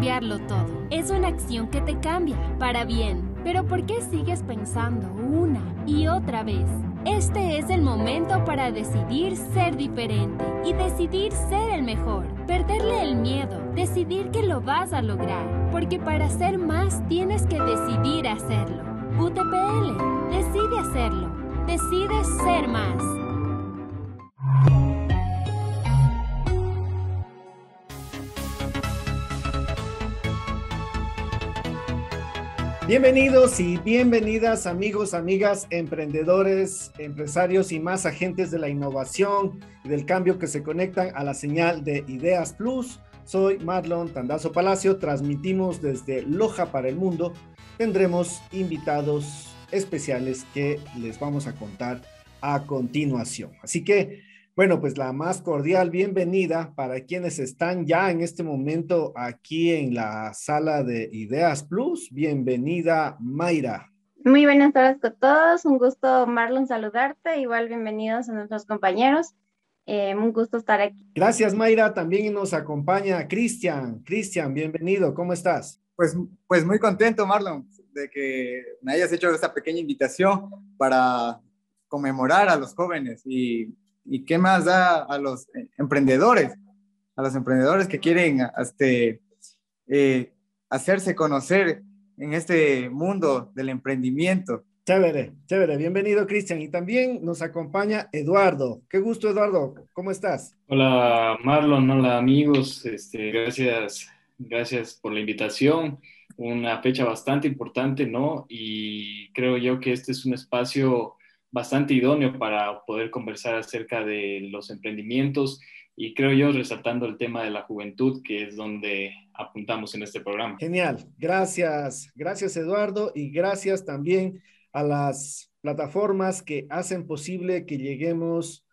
cambiarlo todo. Es una acción que te cambia, para bien. Pero ¿por qué sigues pensando una y otra vez? Este es el momento para decidir ser diferente y decidir ser el mejor. Perderle el miedo, decidir que lo vas a lograr. Porque para ser más tienes que decidir hacerlo. UTPL, decide hacerlo. Decide ser más. Bienvenidos y bienvenidas amigos, amigas, emprendedores, empresarios y más agentes de la innovación y del cambio que se conectan a la señal de Ideas Plus. Soy Marlon Tandazo Palacio, transmitimos desde Loja para el Mundo. Tendremos invitados especiales que les vamos a contar a continuación. Así que bueno, pues la más cordial bienvenida para quienes están ya en este momento aquí en la sala de Ideas Plus. Bienvenida, Mayra. Muy buenas tardes con todos. Un gusto, Marlon, saludarte. Igual bienvenidos a nuestros compañeros. Eh, un gusto estar aquí. Gracias, Mayra. También nos acompaña Cristian. Cristian, bienvenido. ¿Cómo estás? Pues, pues muy contento, Marlon, de que me hayas hecho esta pequeña invitación para conmemorar a los jóvenes y ¿Y qué más da a los eh, emprendedores? A los emprendedores que quieren este, eh, hacerse conocer en este mundo del emprendimiento. Chévere, chévere. Bienvenido, Cristian. Y también nos acompaña Eduardo. Qué gusto, Eduardo. ¿Cómo estás? Hola, Marlon. Hola, amigos. Este, gracias, gracias por la invitación. Una fecha bastante importante, ¿no? Y creo yo que este es un espacio bastante idóneo para poder conversar acerca de los emprendimientos y creo yo resaltando el tema de la juventud, que es donde apuntamos en este programa. Genial, gracias, gracias Eduardo y gracias también a las plataformas que hacen posible que lleguemos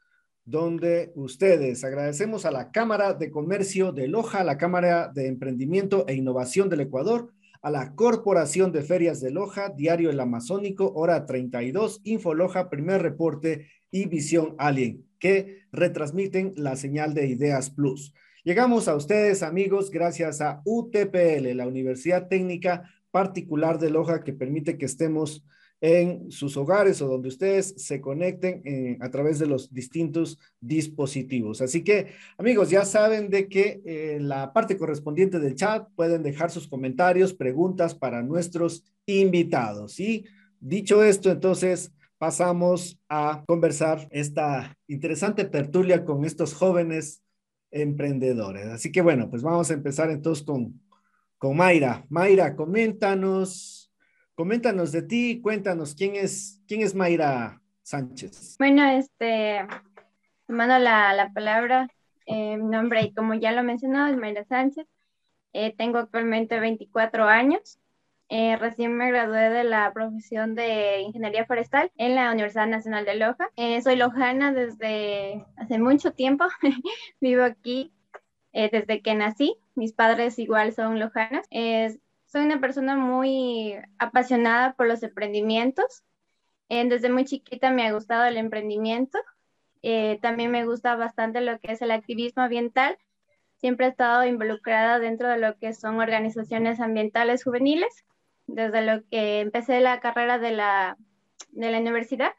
donde ustedes. Agradecemos a la Cámara de Comercio de Loja, la Cámara de Emprendimiento e Innovación del Ecuador, a la Corporación de Ferias de Loja, Diario El Amazónico, hora 32, Infoloja, Primer Reporte y Visión Alien, que retransmiten la señal de Ideas Plus. Llegamos a ustedes, amigos, gracias a UTPL, la Universidad Técnica Particular de Loja, que permite que estemos en sus hogares o donde ustedes se conecten eh, a través de los distintos dispositivos. Así que, amigos, ya saben de que en eh, la parte correspondiente del chat pueden dejar sus comentarios, preguntas para nuestros invitados. Y dicho esto, entonces pasamos a conversar esta interesante tertulia con estos jóvenes emprendedores. Así que bueno, pues vamos a empezar entonces con, con Mayra. Mayra, coméntanos Coméntanos de ti, cuéntanos quién es, quién es Mayra Sánchez. Bueno, este, mando la, la palabra. Eh, mi nombre, y como ya lo mencionó, es Mayra Sánchez. Eh, tengo actualmente 24 años. Eh, recién me gradué de la profesión de Ingeniería Forestal en la Universidad Nacional de Loja. soy lojana desde hace mucho tiempo. Vivo aquí desde que nací. Mis padres igual son lojanas. Soy una persona muy apasionada por los emprendimientos. Eh, desde muy chiquita me ha gustado el emprendimiento. Eh, también me gusta bastante lo que es el activismo ambiental. Siempre he estado involucrada dentro de lo que son organizaciones ambientales juveniles. Desde lo que empecé la carrera de la, de la universidad,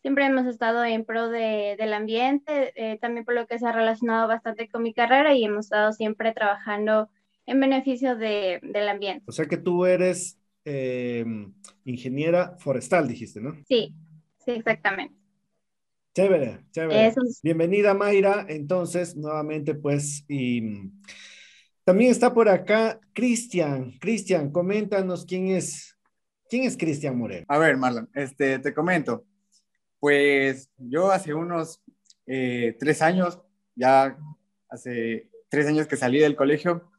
siempre hemos estado en pro de, del ambiente, eh, también por lo que se ha relacionado bastante con mi carrera y hemos estado siempre trabajando en beneficio de, del ambiente. O sea que tú eres eh, ingeniera forestal, dijiste, ¿no? Sí, sí, exactamente. Chévere, chévere. Bienvenida, Mayra. Entonces, nuevamente, pues, y también está por acá Cristian. Cristian, coméntanos quién es, quién es Cristian Moreno. A ver, Marlon, este, te comento. Pues yo hace unos eh, tres años, ya hace tres años que salí del colegio,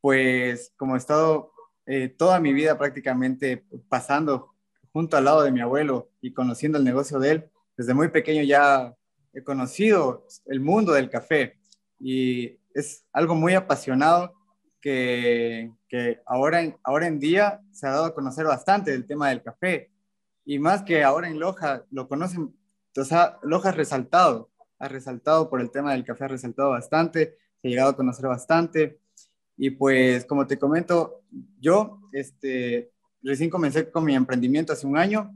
pues como he estado eh, toda mi vida prácticamente pasando junto al lado de mi abuelo y conociendo el negocio de él, desde muy pequeño ya he conocido el mundo del café y es algo muy apasionado que, que ahora, en, ahora en día se ha dado a conocer bastante del tema del café y más que ahora en Loja lo conocen, o sea, Loja ha resaltado, ha resaltado por el tema del café, ha resaltado bastante, se ha llegado a conocer bastante Y pues, como te comento, yo este, recién comencé con mi emprendimiento hace un año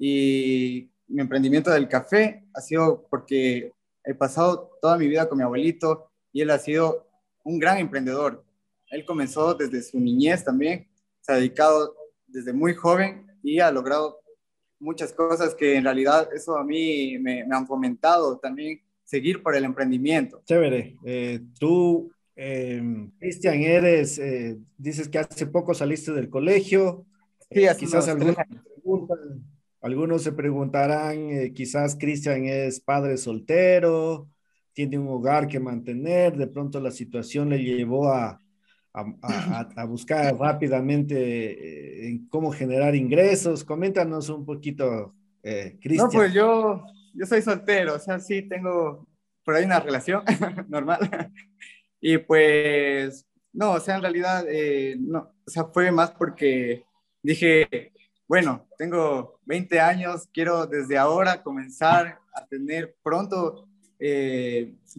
y mi emprendimiento del café ha sido porque he pasado toda mi vida con mi abuelito y él ha sido un gran emprendedor. Él comenzó desde su niñez también, se ha dedicado desde muy joven y ha logrado muchas cosas que en realidad eso a mí me, han fomentado también seguir por el emprendimiento. Chévere. Eh, tú, em, Cristian, eres, eh, dices que hace poco saliste del colegio. Sí, hace quizás algunos, algunos se preguntarán, eh, quizás Cristian es padre soltero, tiene un hogar que mantener, de pronto la situación le llevó a, a, buscar rápidamente eh, en cómo generar ingresos. Coméntanos un poquito, eh, Cristian. No, pues yo, yo soy soltero, o sea, sí tengo por ahí una relación normal. Y pues, no, o sea, en realidad, eh, no, o sea, fue más porque dije, bueno, tengo 20 años, quiero desde ahora comenzar a tener pronto,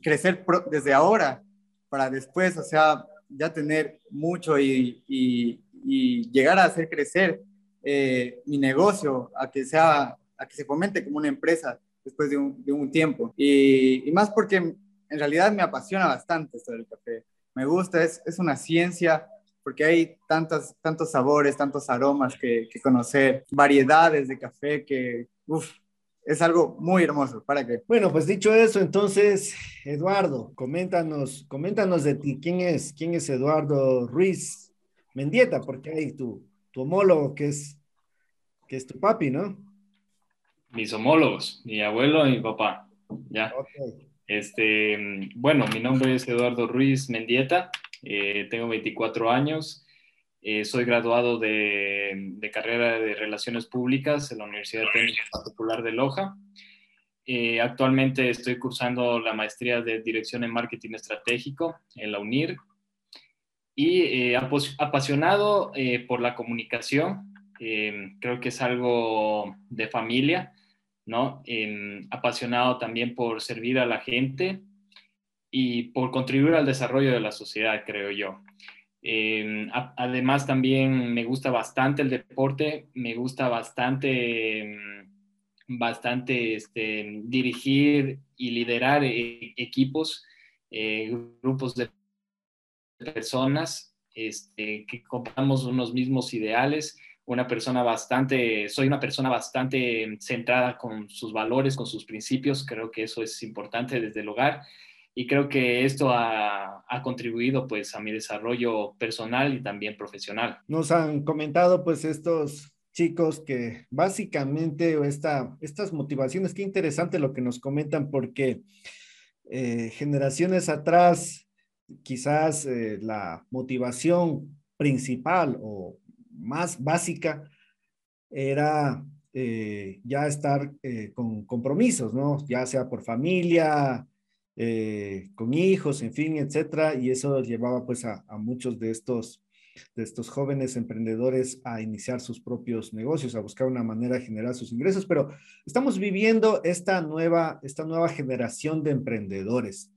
crecer desde ahora, para después, o sea, ya tener mucho y, y, llegar a hacer crecer eh, mi negocio, a que, sea, a que se fomente como una empresa después de un, de un tiempo. Y, y, más porque en realidad me apasiona bastante esto del café. Me gusta, es, es una ciencia porque hay tantos, tantos sabores, tantos aromas que, que conocer, variedades de café que, uff, es algo muy hermoso. ¿Para qué? Bueno, pues dicho eso, entonces, Eduardo, coméntanos, coméntanos de ti. ¿Quién es, quién es Eduardo Ruiz Mendieta? Porque hay tu, tu homólogo que es, que es tu papi, ¿no? Mis homólogos, mi abuelo y mi papá. Ya. Este, bueno, mi nombre es Eduardo Ruiz Mendieta, eh, tengo 24 años. Eh, soy graduado de, carrera de Relaciones Públicas en la Universidad Técnica Popular de Loja. Eh, actualmente estoy cursando la maestría de Dirección en Marketing Estratégico en la UNIR y eh, apasionado por la comunicación. creo que es algo de familia, ¿no? apasionado también por servir a la gente y por contribuir al desarrollo de la sociedad, creo yo. Em, además, también me gusta bastante el deporte, me gusta bastante, em, bastante este, dirigir y liderar e-, equipos, eh, grupos de personas este, que comparamos unos mismos ideales. Una persona bastante, soy una persona bastante centrada con sus valores, con sus principios. Creo que eso es importante desde el hogar y creo que esto ha, ha, contribuido pues a mi desarrollo personal y también profesional. Nos han comentado pues estos chicos que básicamente esta, estas motivaciones, qué interesante lo que nos comentan porque eh, generaciones atrás quizás eh, la motivación principal o más básica era eh, ya estar con compromisos, ¿no? Ya sea por familia, eh, con hijos, en fin, etcétera, y eso llevaba pues a, muchos de estos, de estos jóvenes emprendedores a iniciar sus propios negocios, a buscar una manera de generar sus ingresos, pero estamos viviendo esta nueva, esta nueva generación de emprendedores,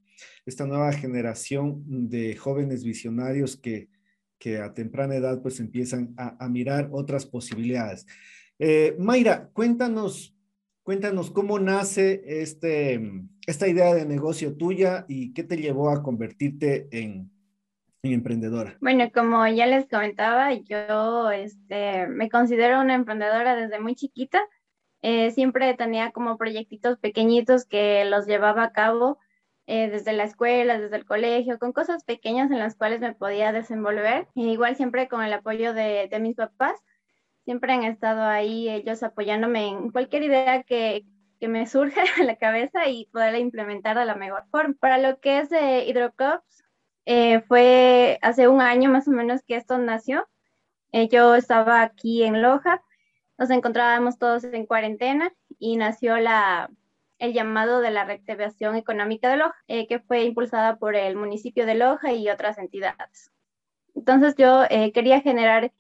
esta nueva generación de jóvenes visionarios que, que a temprana edad pues empiezan a, mirar otras posibilidades. Eh, Mayra, cuéntanos Cuéntanos cómo nace este, esta idea de negocio tuya y qué te llevó a convertirte en, emprendedora. Bueno, como ya les comentaba, yo este, me considero una emprendedora desde muy chiquita. Eh, siempre tenía como proyectitos pequeñitos que los llevaba a cabo eh, desde la escuela, desde el colegio, con cosas pequeñas en las cuales me podía desenvolver. E igual siempre con el apoyo de, de mis papás siempre han estado ahí ellos apoyándome en cualquier idea que, que me surja a la cabeza y poderla implementar de la mejor forma. Para lo que es de Hidrocops, eh, fue hace un año más o menos que esto nació. Eh, yo estaba aquí en Loja, nos encontrábamos todos en cuarentena y nació la, el llamado de la reactivación económica de Loja, eh, que fue impulsada por el municipio de Loja y otras entidades. Entonces yo quería generar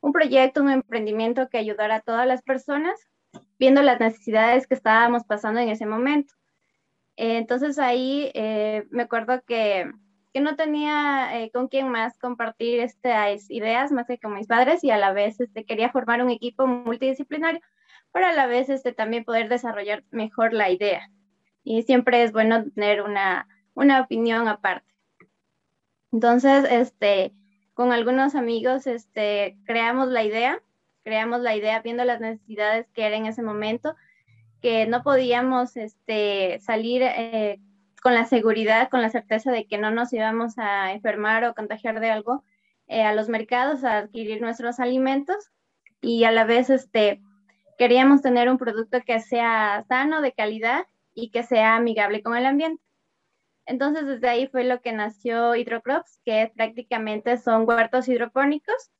un proyecto, un emprendimiento que ayudara a todas las personas, viendo las necesidades que estábamos pasando en ese momento. entonces ahí eh, me acuerdo que, porque no tenía eh, con quién más compartir estas ideas más que con mis padres y a la vez este, quería formar un equipo multidisciplinario para a la vez este, también poder desarrollar mejor la idea. Y siempre es bueno tener una, una opinión aparte. Entonces, este, con algunos amigos este, creamos la idea, creamos la idea viendo las necesidades que era en ese momento, que no podíamos este, salir eh, con la seguridad, con la certeza de que no nos íbamos a enfermar o contagiar de algo eh, a los mercados a adquirir nuestros alimentos y a la vez este, queríamos tener un producto que sea sano, de calidad y que sea amigable con el ambiente. Entonces, desde ahí fue lo que nació Hydrocrops, que prácticamente son huertos hidropónicos.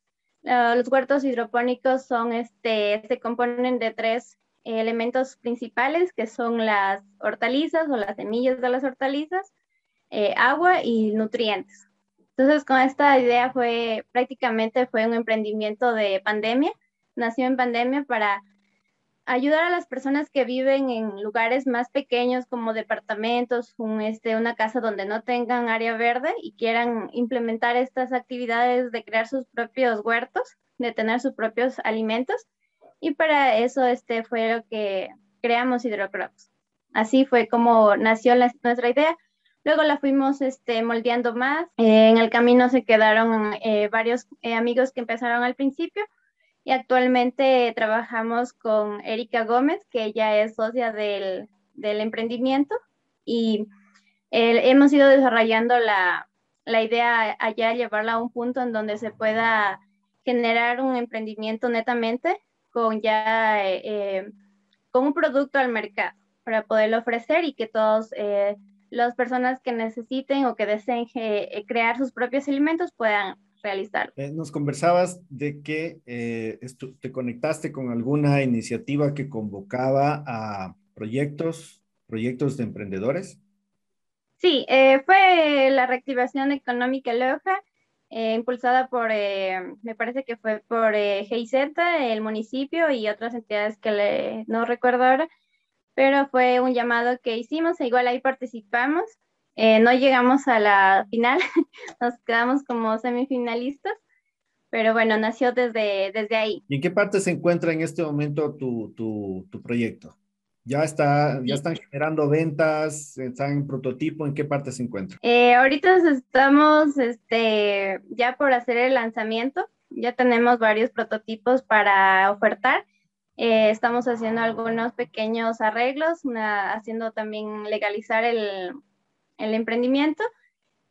Ah, los huertos hidropónicos son, este, se componen de tres elementos principales, que son las hortalizas o las semillas de las hortalizas, eh, agua y nutrientes. Entonces, con esta idea fue prácticamente fue un emprendimiento de pandemia. Nació en pandemia para ayudar a las personas que viven en lugares más pequeños como departamentos, un, este, una casa donde no tengan área verde y quieran implementar estas actividades de crear sus propios huertos, de tener sus propios alimentos. Y para eso este, fue lo que creamos Hydrocrops. Así fue como nació nuestra idea. Luego la fuimos este, moldeando más. Eh, en el camino se quedaron eh, varios eh, amigos que empezaron al principio y actualmente trabajamos con Erika Gómez, que ella es socia del, del emprendimiento. Y hemos ido desarrollando la, la, idea allá, llevarla a un punto en donde se pueda generar un emprendimiento netamente con ya eh, con un producto al mercado para poderlo ofrecer y que todos eh, las personas que necesiten o que deseen eh, crear sus propios alimentos puedan realizar. Eh, nos conversabas de que eh, te conectaste con alguna iniciativa que convocaba a proyectos, proyectos de emprendedores. Sí, eh, fue la reactivación económica Loja, impulsada por, me parece que fue por GIZ, el municipio y otras entidades que no recuerdo ahora, pero fue un llamado que hicimos e igual ahí participamos eh, no llegamos a la final, nos quedamos como semifinalistas, pero bueno, nació desde, desde ahí. ¿Y en qué parte se encuentra en este momento tu, tu, tu proyecto? ¿Ya, está, ¿Ya están generando ventas? ¿Están en prototipo? ¿En qué parte se encuentra? Eh, ahorita estamos este, ya por hacer el lanzamiento. Ya tenemos varios prototipos para ofertar. Eh, estamos haciendo algunos pequeños arreglos, haciendo también legalizar el, el emprendimiento,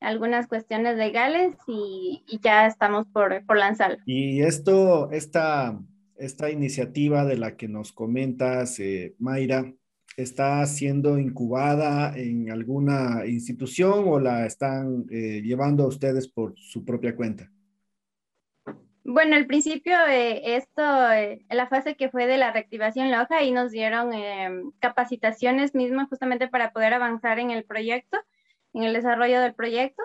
algunas cuestiones legales y, ya estamos por, por lanzarlo. Y esto, esta, esta iniciativa de la que nos comentas, eh, Mayra, ¿está siendo incubada en alguna institución o la están eh, llevando a ustedes por su propia cuenta? Bueno, al principio, eh, esto, la fase que fue de la reactivación la hoja, y nos dieron capacitaciones mismas justamente para poder avanzar en el proyecto en el desarrollo del proyecto.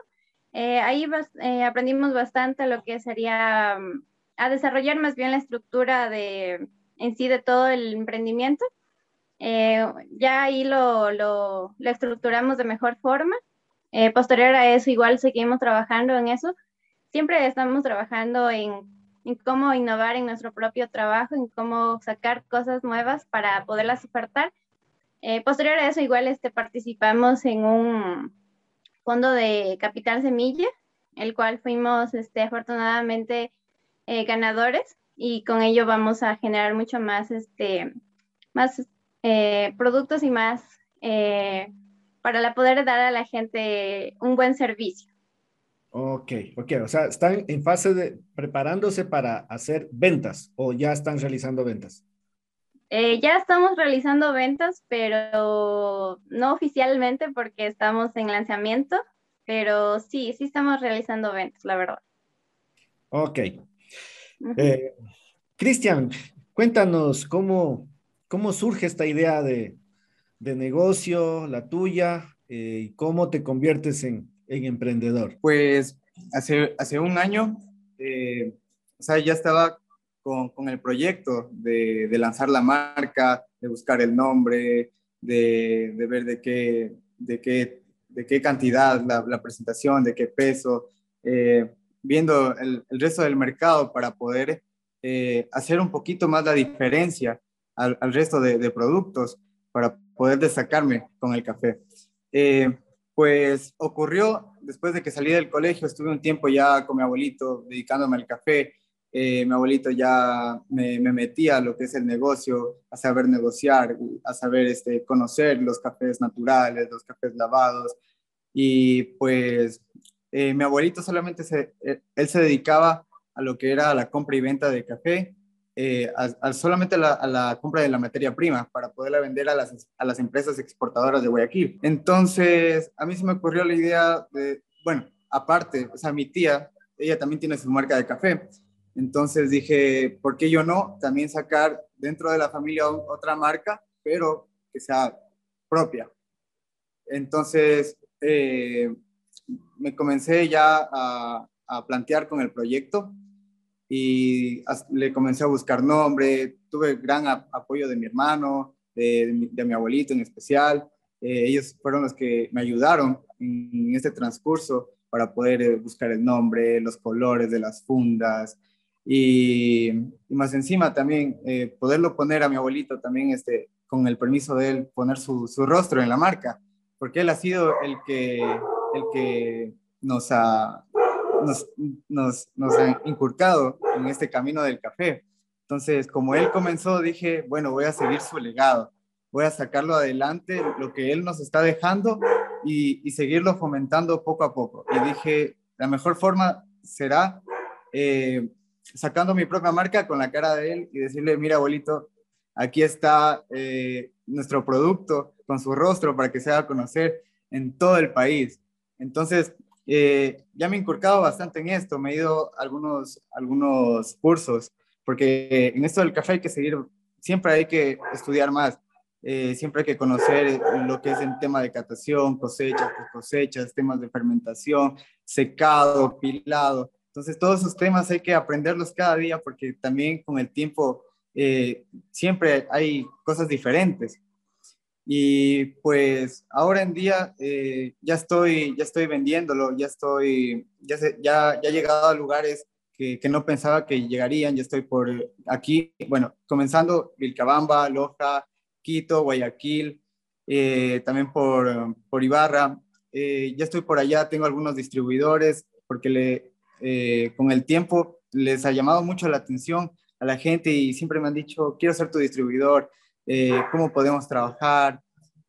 Eh, ahí eh, aprendimos bastante lo que sería mm, a desarrollar más bien la estructura de, en sí de todo el emprendimiento. Eh, ya ahí lo, lo, lo, estructuramos de mejor forma. posterior a eso, igual seguimos trabajando en eso. Siempre estamos trabajando en, en cómo innovar en nuestro propio trabajo, en cómo sacar cosas nuevas para poderlas ofertar. posterior a eso, igual este, participamos en un, fondo de Capital Semilla, el cual fuimos este, afortunadamente eh, ganadores y con ello vamos a generar mucho más, este, más eh, productos y más eh, para poder dar a la gente un buen servicio. Ok, ok, o sea, están en fase de preparándose para hacer ventas o ya están realizando ventas. Eh, ya estamos realizando ventas, pero no oficialmente porque estamos en lanzamiento, pero sí, sí estamos realizando ventas, la verdad. Ok. Eh, Cristian, cuéntanos cómo, cómo surge esta idea de, negocio, la tuya, eh, y cómo te conviertes en, emprendedor. Pues hace, hace un año, o sea, ya estaba con, el proyecto de, lanzar la marca, de buscar el nombre, de, ver de qué, cantidad, la, presentación, de qué peso, eh, viendo el, resto del mercado para poder eh, hacer un poquito más la diferencia al, resto de, productos, para poder destacarme con el café. Eh, pues ocurrió después de que salí del colegio, estuve un tiempo ya con mi abuelito dedicándome al café. Mi abuelito ya me, me, metía a lo que es el negocio, a saber negociar, a saber este, conocer los cafés naturales, los cafés lavados. Y pues eh, mi abuelito solamente se, eh, él se dedicaba a lo que era la compra y venta de café, eh, solamente a la, compra de la materia prima para poderla vender a las, a las empresas exportadoras de Guayaquil. Entonces, a mí se me ocurrió la idea de, bueno, aparte, o sea, mi tía, ella también tiene su marca de café. Entonces dije, ¿por qué yo no también sacar dentro de la familia otra marca, pero que sea propia? Entonces, eh, me comencé ya a, plantear con el proyecto y le comencé a buscar nombre, tuve gran apoyo de mi hermano, de, mi, abuelito en especial. Eh, ellos fueron los que me ayudaron en este transcurso para poder eh, buscar el nombre, los colores de las fundas y, más encima también eh, poderlo poner a mi abuelito también este, con el permiso de él, poner su, su rostro en la marca, porque él ha sido el que el que nos ha, nos, nos, ha inculcado en este camino del café. Entonces, como él comenzó, dije, bueno, voy a seguir su legado, voy a sacarlo adelante, lo que él nos está dejando y, y seguirlo fomentando poco a poco. Y dije, la mejor forma será eh, sacando mi propia marca con la cara de él y decirle, mira, abuelito, aquí está eh, nuestro producto con su rostro para que se haga conocer en todo el país. Entonces, eh, ya me he inculcado bastante en esto, me he ido a algunos, algunos cursos, porque en esto del café hay que seguir, siempre hay que estudiar más, eh, siempre hay que conocer lo que es el tema de catación, cosechas, cosechas, temas de fermentación, secado, pilado. Entonces, todos esos temas hay que aprenderlos cada día porque también con el tiempo eh, siempre hay cosas diferentes. Y pues ahora en día eh, ya, estoy, ya estoy vendiéndolo, ya estoy, ya, ya, ya he llegado a lugares que, que, no pensaba que llegarían, ya estoy por aquí, bueno, comenzando Vilcabamba, Loja, Quito, Guayaquil, eh, también por, por Ibarra, eh, ya estoy por allá, tengo algunos distribuidores porque le, con el tiempo les ha llamado mucho la atención a la gente y siempre me han dicho, quiero ser tu distribuidor, eh, cómo podemos trabajar.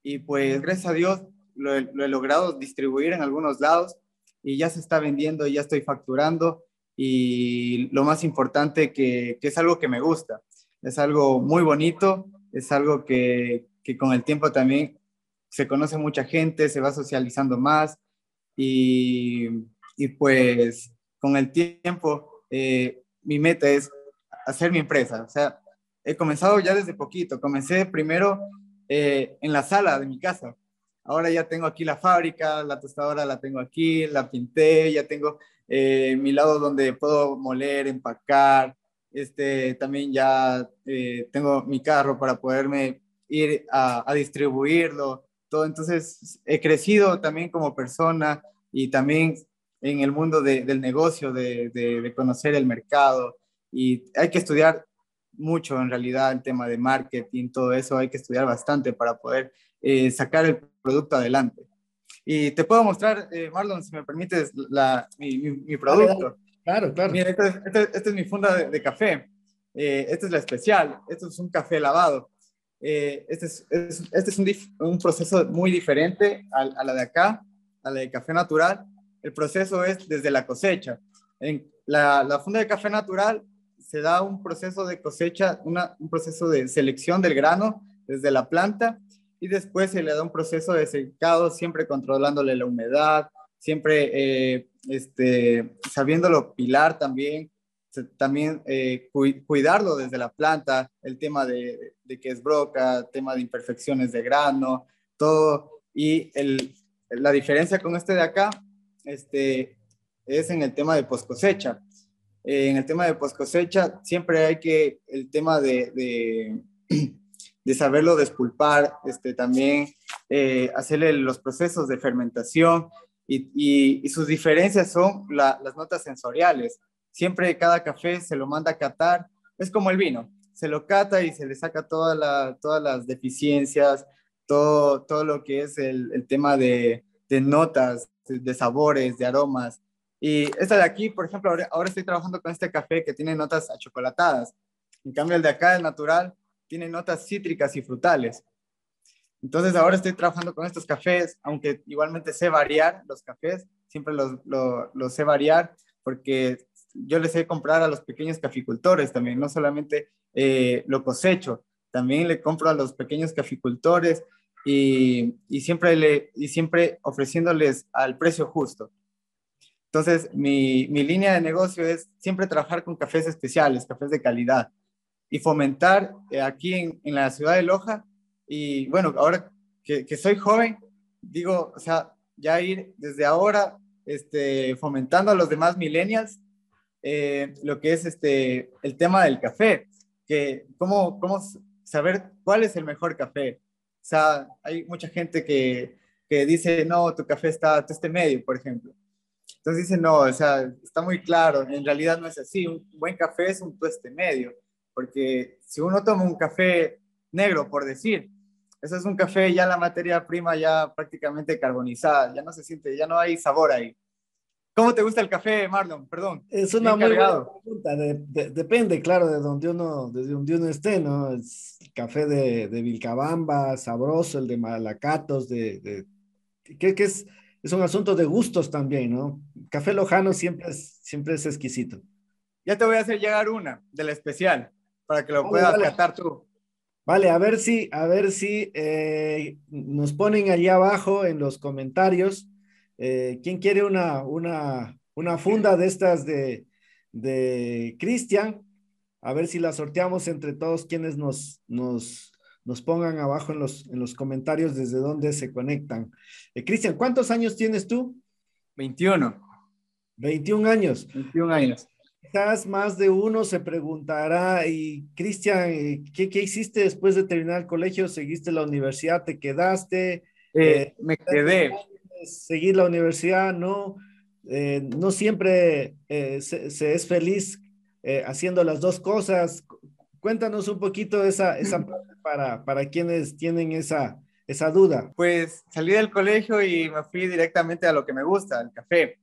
Y pues gracias a Dios lo, he logrado distribuir en algunos lados y ya se está vendiendo, ya estoy facturando y lo más importante que, que es algo que me gusta, es algo muy bonito, es algo que, que, con el tiempo también se conoce mucha gente, se va socializando más y, y pues con el tiempo eh, mi meta es hacer mi empresa, o sea, he comenzado ya desde poquito. Comencé primero eh, en la sala de mi casa. Ahora ya tengo aquí la fábrica, la tostadora la tengo aquí, la pinté, ya tengo eh, mi lado donde puedo moler, empacar. Este, también ya tengo mi carro para poderme ir a, distribuirlo. Todo. Entonces, he crecido también como persona y también en el mundo del negocio, de, de conocer el mercado. Y hay que estudiar mucho en realidad el tema de marketing, todo eso hay que estudiar bastante para poder eh, sacar el producto adelante. Y te puedo mostrar, eh, Marlon, si me permites, la, mi, mi, producto. Claro, claro. Mira, esta este, este es mi funda de, café. Eh, esta es la especial. Esto es un café lavado. Eh, este es, este es un, un, proceso muy diferente a, a, la de acá, a la de café natural. El proceso es desde la cosecha. En la, funda de café natural se da un proceso de cosecha, un proceso de selección del grano desde la planta y después se le da un proceso de secado, siempre controlándole la humedad, siempre eh, este, sabiéndolo pilar también, también eh, cuidarlo desde la planta, el tema de, que es broca, tema de imperfecciones de grano, todo. Y la diferencia con este de acá este, es en el tema de post cosecha. Eh, en el tema de post cosecha, siempre hay que, el tema de, de saberlo despulpar, este, también eh, hacerle los procesos de fermentación y, y, sus diferencias son las notas sensoriales. Siempre cada café se lo manda a catar, es como el vino, se lo cata y se le saca toda la, todas las deficiencias, todo, todo lo que es el, el tema de, de notas, de sabores, de aromas. Y esta de aquí, por ejemplo, ahora, estoy trabajando con este café que tiene notas achocolatadas. En cambio, el de acá, el natural, tiene notas cítricas y frutales. Entonces, ahora estoy trabajando con estos cafés, aunque igualmente sé variar los cafés, siempre los, los, sé variar porque yo les sé comprar a los pequeños caficultores también, no solamente eh, lo cosecho, también le compro a los pequeños caficultores y, y, siempre, le, y siempre ofreciéndoles al precio justo. Entonces, mi, mi, línea de negocio es siempre trabajar con cafés especiales, cafés de calidad y fomentar eh, aquí en, en, la ciudad de Loja. Y bueno, ahora que, que, soy joven, digo, o sea, ya ir desde ahora este, fomentando a los demás millennials eh, lo que es este, el tema del café, que cómo, cómo saber cuál es el mejor café. Sea, hay mucha gente que, que dice, no, tu café está este medio, por ejemplo. Entonces dicen, no, o sea, está muy claro, en realidad no es así, un buen café es un tueste medio, porque si uno toma un café negro, por decir, eso es un café ya la materia prima ya prácticamente carbonizada, ya no se siente, ya no hay sabor ahí. ¿Cómo te gusta el café, Marlon? Perdón. Es una muy buena pregunta. depende, claro, de donde uno, desde donde uno esté, ¿no? Es el café de, de Vilcabamba, sabroso, el de Malacatos, de, de que, es, es un asunto de gustos también, ¿no? Café lojano siempre es, siempre es exquisito. Ya te voy a hacer llegar una del especial para que lo puedas catar tú. Vale, a ver si, a ver si eh, nos ponen allí abajo en los comentarios eh, ¿Quién quiere una, una, una funda de estas de, de Cristian? A ver si la sorteamos entre todos quienes nos, nos, nos pongan abajo en los, en los comentarios desde dónde se conectan. Eh, Cristian, ¿cuántos años tienes tú? 21. 21 años. 21 años. Quizás más de uno se preguntará, y Cristian, eh, ¿qué, ¿qué, hiciste después de terminar el colegio? ¿Seguiste la universidad? ¿Te quedaste? Eh, me quedé seguir la universidad, no, eh, no siempre eh, se, es feliz eh, haciendo las dos cosas. Cuéntanos un poquito esa, esa parte para, para quienes tienen esa, esa duda. Pues salí del colegio y me fui directamente a lo que me gusta, el café.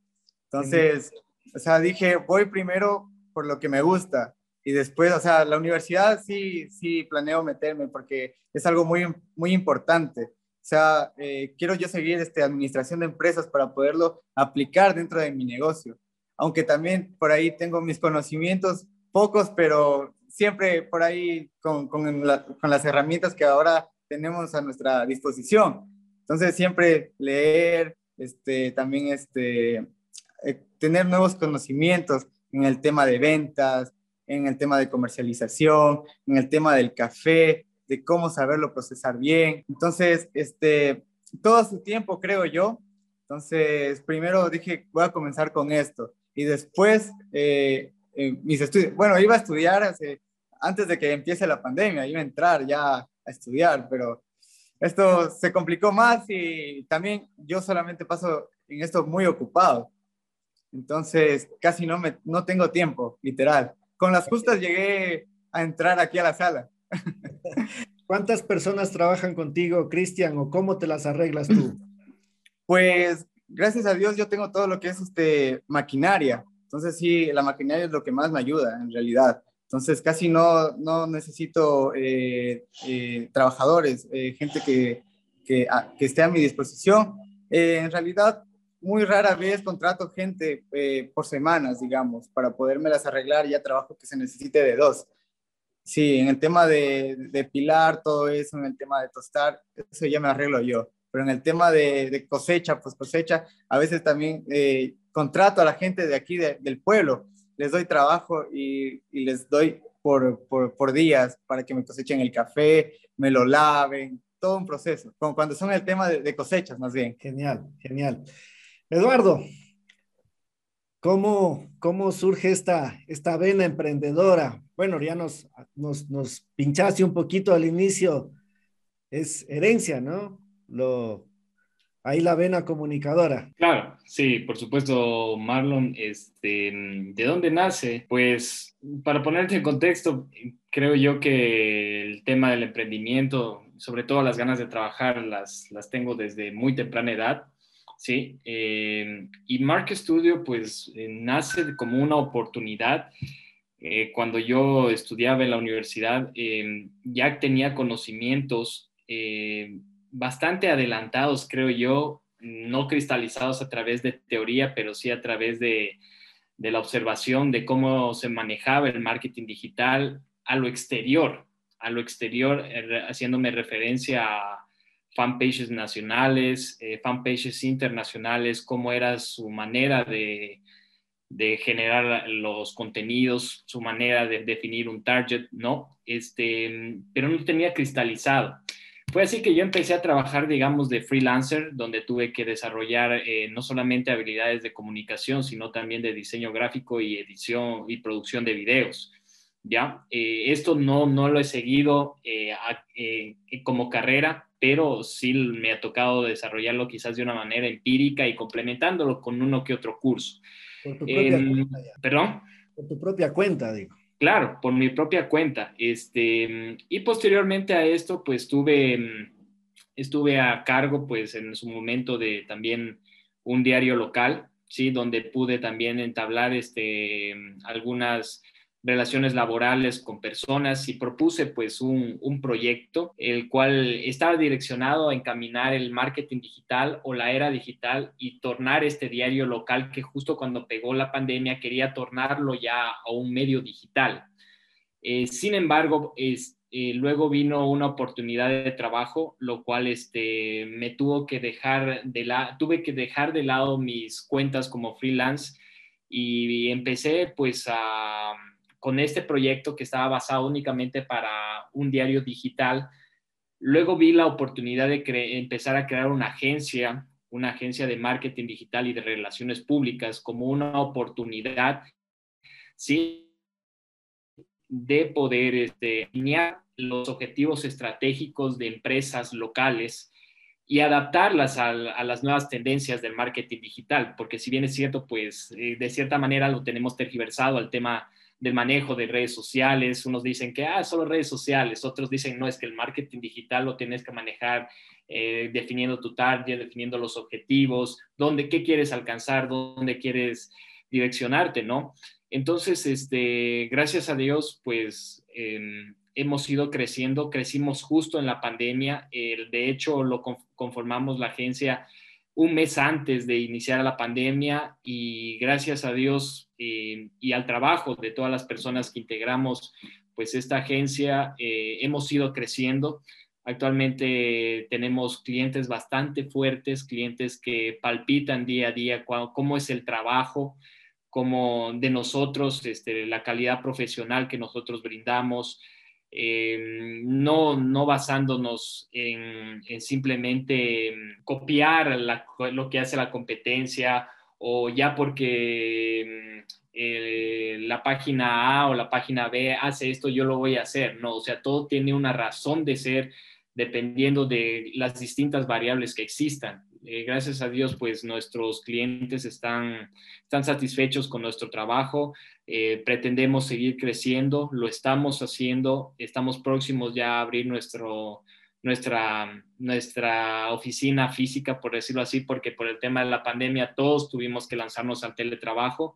Entonces, o sea, dije, voy primero por lo que me gusta y después, o sea, la universidad sí, sí planeo meterme porque es algo muy, muy importante. O sea, eh, quiero yo seguir este, administración de empresas para poderlo aplicar dentro de mi negocio. Aunque también por ahí tengo mis conocimientos, pocos, pero siempre por ahí con, con, con las herramientas que ahora tenemos a nuestra disposición. Entonces, siempre leer, este, también este, eh, tener nuevos conocimientos en el tema de ventas, en el tema de comercialización, en el tema del café, de cómo saberlo procesar bien. Entonces, este, todo su tiempo, creo yo. Entonces, primero dije, voy a comenzar con esto. Y después, eh, mis estudios, bueno, iba a estudiar hace, antes de que empiece la pandemia, iba a entrar ya a estudiar, pero esto se complicó más y también yo solamente paso en esto muy ocupado. Entonces, casi no, me, no tengo tiempo, literal. Con las justas llegué a entrar aquí a la sala. ¿Cuántas personas trabajan contigo, Cristian, o cómo te las arreglas tú? Pues gracias a Dios yo tengo todo lo que es este, maquinaria. Entonces sí, la maquinaria es lo que más me ayuda en realidad. Entonces casi no, no necesito eh, eh, trabajadores, eh, gente que, ah, que, esté a mi disposición. en realidad, muy rara vez contrato gente por semanas, digamos, para poderme las arreglar. Ya trabajo que se necesite de dos. Sí, en el tema de, de, pilar, todo eso, en el tema de tostar, eso ya me arreglo yo. Pero en el tema de, de cosecha, pues cosecha, a veces también eh, contrato a la gente de aquí, del pueblo, les doy trabajo y, y les doy por, por, por, días para que me cosechen el café, me lo laven, todo un proceso, como cuando son el tema de, de cosechas más bien. Genial, genial. Eduardo, ¿Cómo, cómo surge esta, esta vena emprendedora? Bueno, ya nos, nos, nos pinchaste un poquito al inicio. Es herencia, ¿no? Lo, ahí la vena comunicadora. Claro, sí, por supuesto, Marlon, este, ¿de dónde nace? Pues para ponerte en contexto, creo yo que el tema del emprendimiento, sobre todo las ganas de trabajar, las, las tengo desde muy temprana edad. Sí, eh, y Mark Studio pues eh, nace como una oportunidad. Eh, cuando yo estudiaba en la universidad, ya tenía conocimientos bastante adelantados, creo yo, no cristalizados a través de teoría, pero sí a través de, la observación de cómo se manejaba el marketing digital a lo exterior, a lo exterior, eh, haciéndome referencia a fanpages nacionales, eh, fanpages internacionales, cómo era su manera de, generar los contenidos, su manera de definir un target, ¿no? Este, pero no tenía cristalizado. Fue así que yo empecé a trabajar, digamos, de freelancer, donde tuve que desarrollar eh, no solamente habilidades de comunicación, sino también de diseño gráfico y edición y producción de videos. ¿Ya? Eh, esto no, no lo he seguido eh, como carrera, pero sí me ha tocado desarrollarlo quizás de una manera empírica y complementándolo con uno que otro curso. Por tu propia cuenta. ¿Perdón? Por tu propia cuenta, digo. Claro, por mi propia cuenta. Este, y posteriormente a esto, pues tuve, estuve a cargo, pues en su momento de también un diario local, ¿sí? Donde pude también entablar este, algunas relaciones laborales con personas y propuse pues un, proyecto el cual estaba direccionado a encaminar el marketing digital o la era digital y tornar este diario local que justo cuando pegó la pandemia quería tornarlo ya a un medio digital. Eh, sin embargo, es, eh, luego vino una oportunidad de trabajo, lo cual este, me tuvo que dejar de la, tuve que dejar de lado mis cuentas como freelance y empecé pues a con este proyecto que estaba basado únicamente para un diario digital. Luego vi la oportunidad de empezar a crear una agencia, una agencia de marketing digital y de relaciones públicas como una oportunidad, ¿sí? de poder este, alinear los objetivos estratégicos de empresas locales y adaptarlas a, las nuevas tendencias del marketing digital, porque si bien es cierto, pues eh, de cierta manera lo tenemos tergiversado al tema del manejo de redes sociales. Unos dicen que, ah, solo redes sociales. Otros dicen, no, es que el marketing digital lo tienes que manejar eh, definiendo tu target, definiendo los objetivos, dónde, qué quieres alcanzar, dónde quieres direccionarte, ¿no? Entonces, este, gracias a Dios, pues em, hemos ido creciendo, crecimos justo en la pandemia. de hecho, lo conformamos la agencia un mes antes de iniciar la pandemia y gracias a Dios eh, y al trabajo de todas las personas que integramos pues esta agencia eh, hemos ido creciendo. Actualmente tenemos clientes bastante fuertes, clientes que palpitan día a día cómo es el trabajo, cómo de nosotros, este, la calidad profesional que nosotros brindamos, eh, no, no basándonos en, simplemente copiar lo que hace la competencia o ya porque eh, la página A o la página B hace esto, yo lo voy a hacer. No, o sea, todo tiene una razón de ser dependiendo de las distintas variables que existan. Eh, gracias a Dios, pues nuestros clientes están, están satisfechos con nuestro trabajo. Eh, pretendemos seguir creciendo, lo estamos haciendo, estamos próximos ya a abrir nuestro, nuestra, nuestra oficina física, por decirlo así, porque por el tema de la pandemia todos tuvimos que lanzarnos al teletrabajo.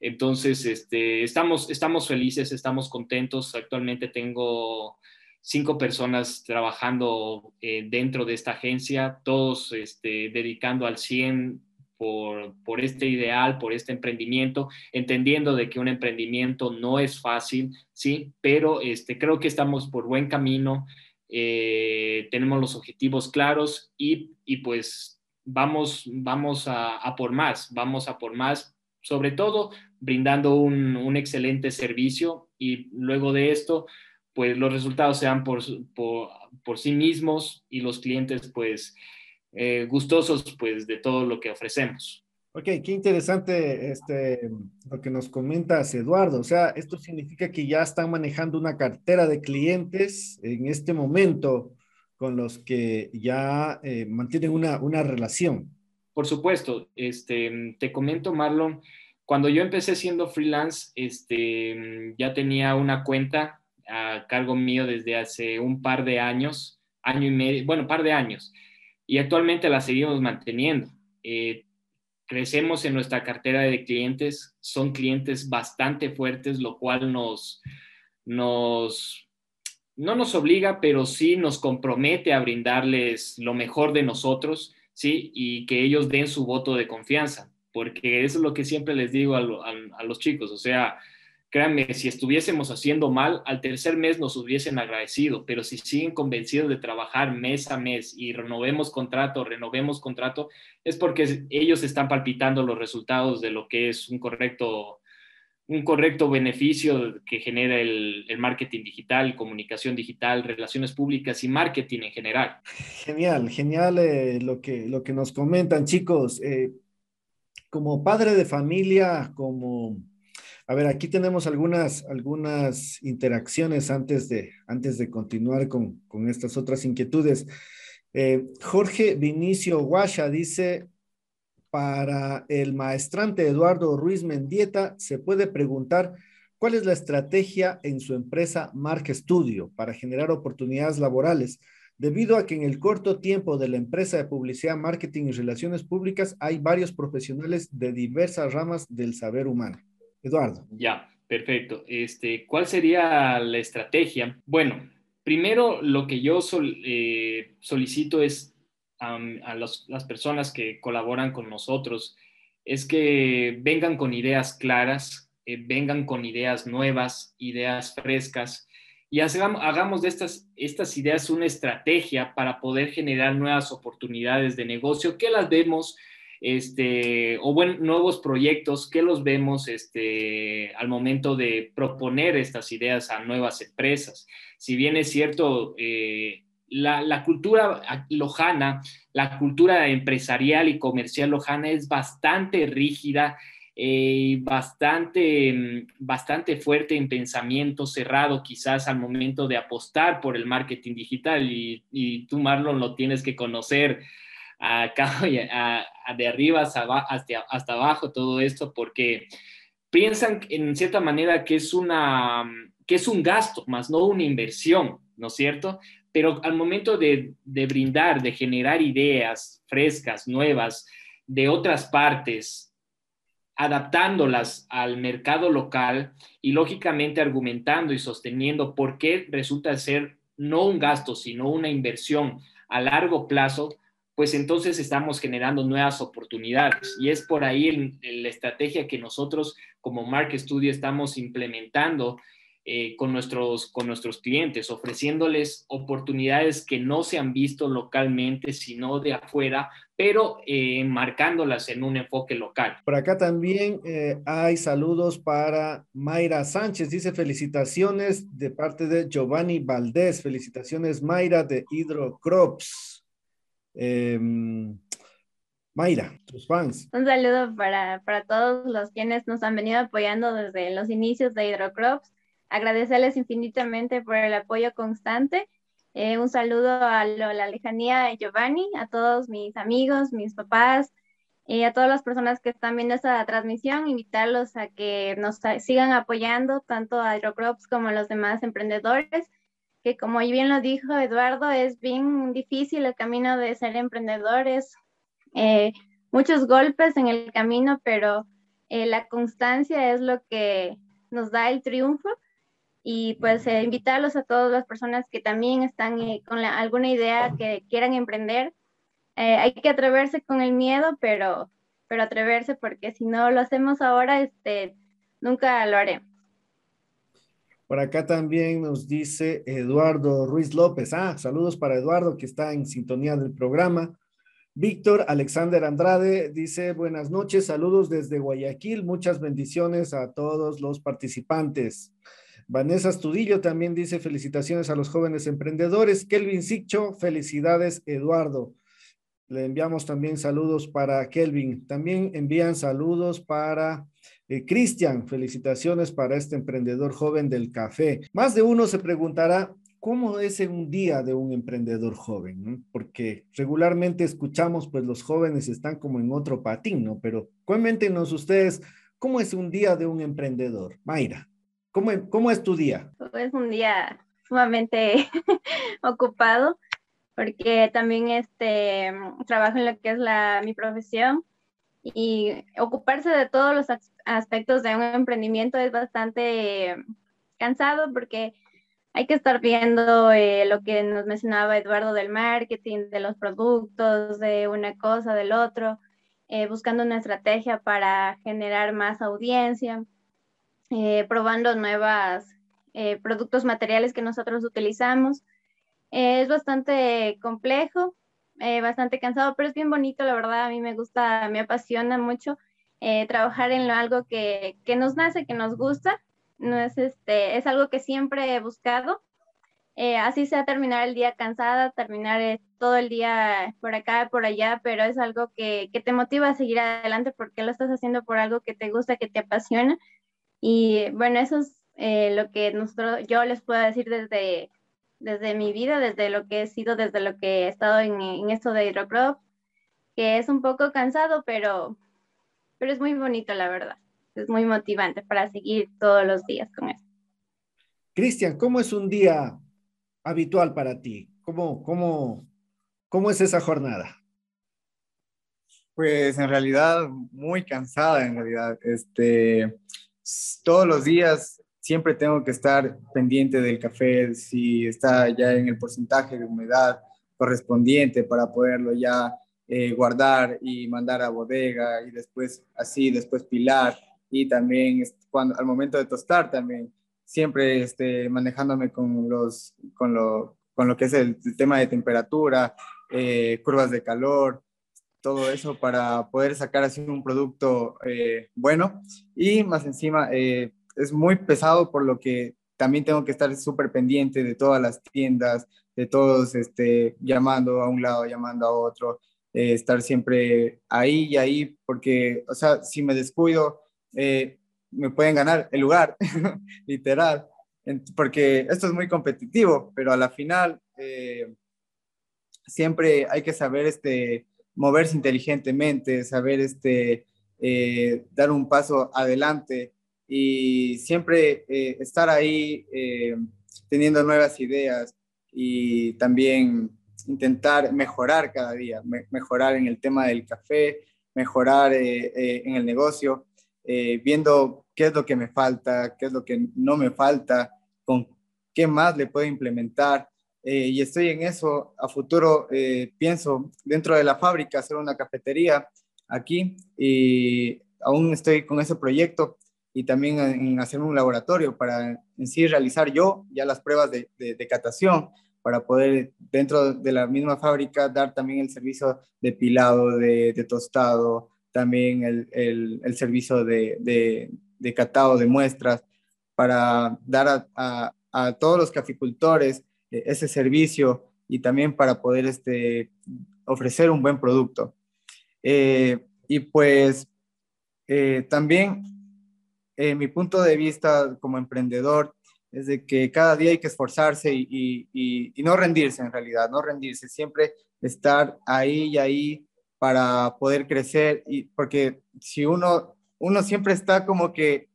Entonces, este, estamos, estamos felices, estamos contentos. Actualmente tengo cinco personas trabajando eh, dentro de esta agencia, todos este, dedicando al 100 por, por, este ideal, por este emprendimiento, entendiendo de que un emprendimiento no es fácil, sí, pero este, creo que estamos por buen camino, eh, tenemos los objetivos claros y, y pues vamos, vamos a, a, por más, vamos a por más, sobre todo brindando un, un excelente servicio y luego de esto, pues los resultados sean por, por, por sí mismos y los clientes pues eh, gustosos pues de todo lo que ofrecemos. Ok, qué interesante este, lo que nos comentas, Eduardo. O sea, esto significa que ya están manejando una cartera de clientes en este momento con los que ya eh, mantienen una, una relación. Por supuesto, este, te comento, Marlon, cuando yo empecé siendo freelance, este, ya tenía una cuenta a cargo mío desde hace un par de años, año y medio, bueno, par de años, y actualmente la seguimos manteniendo. Eh, crecemos en nuestra cartera de clientes, son clientes bastante fuertes, lo cual nos, nos, no nos obliga, pero sí nos compromete a brindarles lo mejor de nosotros, ¿sí? Y que ellos den su voto de confianza, porque eso es lo que siempre les digo a, a los chicos, o sea, Créanme, si estuviésemos haciendo mal, al tercer mes nos hubiesen agradecido, pero si siguen convencidos de trabajar mes a mes y renovemos contrato, renovemos contrato, es porque ellos están palpitando los resultados de lo que es un correcto, un correcto beneficio que genera el, marketing digital, comunicación digital, relaciones públicas y marketing en general. Genial, genial eh, lo, que, lo que nos comentan, chicos. Eh, como padre de familia, como a ver, aquí tenemos algunas, algunas interacciones antes de, antes de continuar con, estas otras inquietudes. Eh, Jorge Vinicio Guasha dice, para el maestrante Eduardo Ruiz Mendieta, se puede preguntar cuál es la estrategia en su empresa Mark Studio para generar oportunidades laborales, debido a que en el corto tiempo de la empresa de publicidad, marketing y relaciones públicas hay varios profesionales de diversas ramas del saber humano. Eduardo. Ya, perfecto. Este, ¿Cuál sería la estrategia? Bueno, primero lo que yo eh, solicito es a las personas que colaboran con nosotros es que vengan con ideas claras, eh, vengan con ideas nuevas, ideas frescas y hagamos, de estas, estas ideas una estrategia para poder generar nuevas oportunidades de negocio que las vemos este, o bueno, nuevos proyectos que los vemos este, al momento de proponer estas ideas a nuevas empresas. Si bien es cierto, eh, la, cultura lojana, la cultura empresarial y comercial lojana es bastante rígida y eh, bastante, bastante fuerte en pensamiento cerrado quizás al momento de apostar por el marketing digital y, y tú Marlon lo tienes que conocer acá, a, de arriba hasta, hasta, abajo todo esto, porque piensan en cierta manera que es, una, que es un gasto, más no una inversión, ¿no es cierto? Pero al momento de, de brindar, de generar ideas frescas, nuevas, de otras partes, adaptándolas al mercado local y lógicamente argumentando y sosteniendo por qué resulta ser no un gasto, sino una inversión a largo plazo, pues entonces estamos generando nuevas oportunidades. Y es por ahí la estrategia que nosotros como Mark Studio estamos implementando eh, con, nuestros, con nuestros clientes, ofreciéndoles oportunidades que no se han visto localmente, sino de afuera, pero eh, marcándolas en un enfoque local. Por acá también eh, hay saludos para Mayra Sánchez. Dice felicitaciones de parte de Giovanni Valdés. Felicitaciones Mayra de Hydrocrops. Em, Mayra, tus fans. Un saludo para, todos los quienes nos han venido apoyando desde los inicios de Hydrocrops. Agradecerles infinitamente por el apoyo constante. Eh, un saludo a la lejanía de Giovanni, a todos mis amigos, mis papás, y a todas las personas que están viendo esta transmisión, invitarlos a que nos sigan apoyando tanto a Hydrocrops como a los demás emprendedores que como bien lo dijo Eduardo, es bien difícil el camino de ser emprendedores, eh, muchos golpes en el camino, pero eh, la constancia es lo que nos da el triunfo y pues eh, invitarlos a todas las personas que también están con alguna idea que quieran emprender. hay que atreverse con el miedo, pero, pero atreverse porque si no lo hacemos ahora, este, nunca lo haremos. Por acá también nos dice Eduardo Ruiz López. Ah, saludos para Eduardo que está en sintonía del programa. Víctor Alexander Andrade dice buenas noches, saludos desde Guayaquil, muchas bendiciones a todos los participantes. Vanessa Astudillo también dice felicitaciones a los jóvenes emprendedores. Kelvin Sicho, felicidades Eduardo. Le enviamos también saludos para Kelvin. También envían saludos para eh, Cristian. Felicitaciones para este emprendedor joven del café. Más de uno se preguntará, ¿cómo es un día de un emprendedor joven? Porque regularmente escuchamos, pues los jóvenes están como en otro patín, ¿no? Pero cuéntenos ustedes, ¿cómo es un día de un emprendedor? Mayra, ¿cómo, cómo es tu día? Es un día sumamente ocupado porque también este, trabajo en lo que es la, mi profesión y ocuparse de todos los aspectos de un emprendimiento es bastante cansado porque hay que estar viendo eh, lo que nos mencionaba Eduardo del marketing, de los productos, de una cosa, del otro, eh, buscando una estrategia para generar más audiencia, eh, probando nuevos productos materiales que nosotros utilizamos. Es bastante complejo, eh, bastante cansado, pero es bien bonito, la verdad, a mí me gusta, me apasiona mucho eh, trabajar en algo que, que, nos nace, que nos gusta, no es, este, es algo que siempre he buscado, eh, así sea terminar el día cansada, terminar todo el día por acá, por allá, pero es algo que, que te motiva a seguir adelante porque lo estás haciendo por algo que te gusta, que te apasiona. Y bueno, eso es lo que nosotros, yo les puedo decir desde desde mi vida, desde lo que he sido, desde lo que he estado en, esto de hidrocrop, que es un poco cansado, pero, pero es muy bonito, la verdad. Es muy motivante para seguir todos los días con eso. Cristian, ¿cómo es un día habitual para ti? ¿Cómo, cómo, cómo es esa jornada? Pues en realidad muy cansada, en realidad. Este, todos los días siempre tengo que estar pendiente del café, si está ya en el porcentaje de humedad correspondiente para poderlo ya eh, guardar y mandar a bodega y después así, después pilar y también cuando, al momento de tostar también, siempre este, manejándome con, los, con, lo, con lo que es el, tema de temperatura, eh, curvas de calor, todo eso para poder sacar así un producto eh, bueno. Y más encima es muy pesado por lo que también tengo que estar súper pendiente de todas las tiendas, de todos este, llamando a un lado, llamando a otro, eh, estar siempre ahí y ahí, porque, o sea, si me descuido, eh, me pueden ganar el lugar, literal, porque esto es muy competitivo, pero a la final eh, siempre hay que saber este, moverse inteligentemente, saber este, dar un paso adelante y siempre eh, estar ahí eh, teniendo nuevas ideas y también intentar mejorar cada día, mejorar en el tema del café, mejorar eh, en el negocio, viendo qué es lo que me falta, qué es lo que no me falta, con qué más le puedo implementar. y estoy en eso. A futuro pienso dentro de la fábrica hacer una cafetería aquí y aún estoy con ese proyecto y también en hacer un laboratorio para en sí realizar yo ya las pruebas de, de, catación para poder dentro de la misma fábrica dar también el servicio de pilado, de, de tostado, también el, el, servicio de, de, catado de muestras para dar a, a, todos los caficultores eh, ese servicio y también para poder este, ofrecer un buen producto. Eh, y pues eh, también eh, mi punto de vista como emprendedor es de que cada día hay que esforzarse y, y, no rendirse en realidad, no rendirse, siempre estar ahí y ahí para poder crecer, y, porque si uno, uno siempre está como que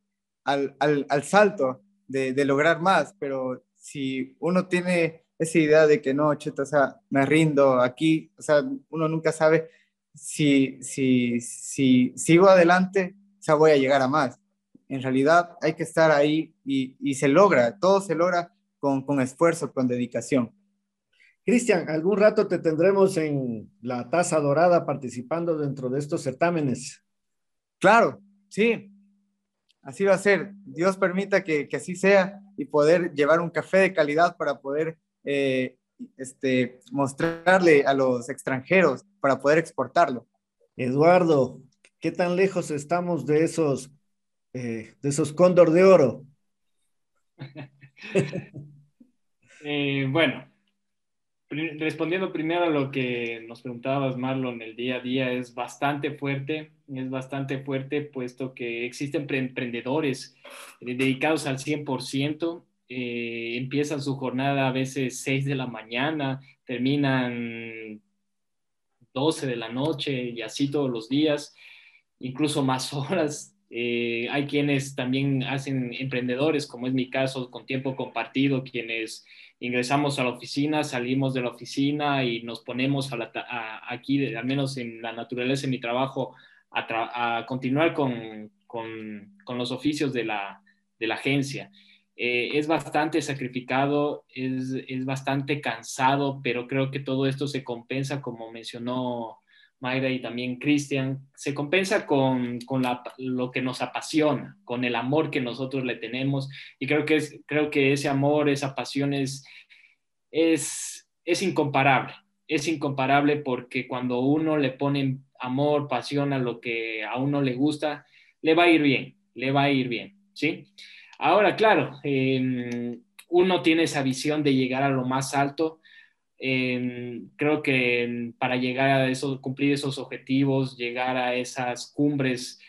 al, al, al salto de, de, lograr más, pero si uno tiene esa idea de que no, cheta, o sea, me rindo aquí, o sea, uno nunca sabe si, si, si sigo adelante, o sea, voy a llegar a más en realidad hay que estar ahí y, se logra, todo se logra con, con esfuerzo, con dedicación. Cristian, algún rato te tendremos en la Taza Dorada participando dentro de estos certámenes. Claro, sí, así va a ser. Dios permita que, que así sea y poder llevar un café de calidad para poder eh, este, mostrarle a los extranjeros, para poder exportarlo. Eduardo, ¿qué tan lejos estamos de esos eh, de esos cóndor de oro? Eh, bueno, respondiendo primero a lo que nos preguntabas, Marlon, el día a día es bastante fuerte, es bastante fuerte puesto que existen emprendedores dedicados al 100%, eh, empiezan su jornada a veces 6 de la mañana, terminan 12 de la noche y así todos los días, incluso más horas. Eh, hay quienes también hacen emprendedores, como es mi caso, con tiempo compartido, quienes ingresamos a la oficina, salimos de la oficina y nos ponemos a aquí, al menos en la naturaleza de mi trabajo, a, continuar con, los oficios de la, agencia. Eh, es bastante sacrificado, es, es, bastante cansado, pero creo que todo esto se compensa, como mencionó Mayra y también Cristian, se compensa con, lo que nos apasiona, con el amor que nosotros le tenemos. Y creo que, creo que ese amor, esa pasión es, es, es incomparable. Es incomparable porque cuando uno le pone amor, pasión a lo que a uno le gusta, le va a ir bien, le va a ir bien, ¿sí? Ahora, claro, em, uno tiene esa visión de llegar a lo más alto, creo que para llegar a eso, cumplir esos objetivos, llegar a esas cumbres,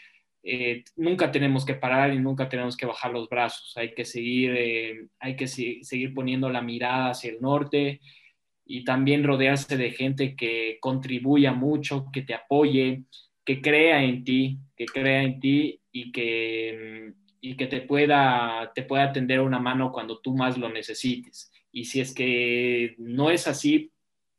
eh, nunca tenemos que parar y nunca tenemos que bajar los brazos. Hay que seguir, eh, hay que seguir poniendo la mirada hacia el norte y también rodearse de gente que contribuya mucho, que te apoye, que crea en ti, que crea en ti y que, y que te, pueda, te pueda tender una mano cuando tú más lo necesites. Y si es que no es así,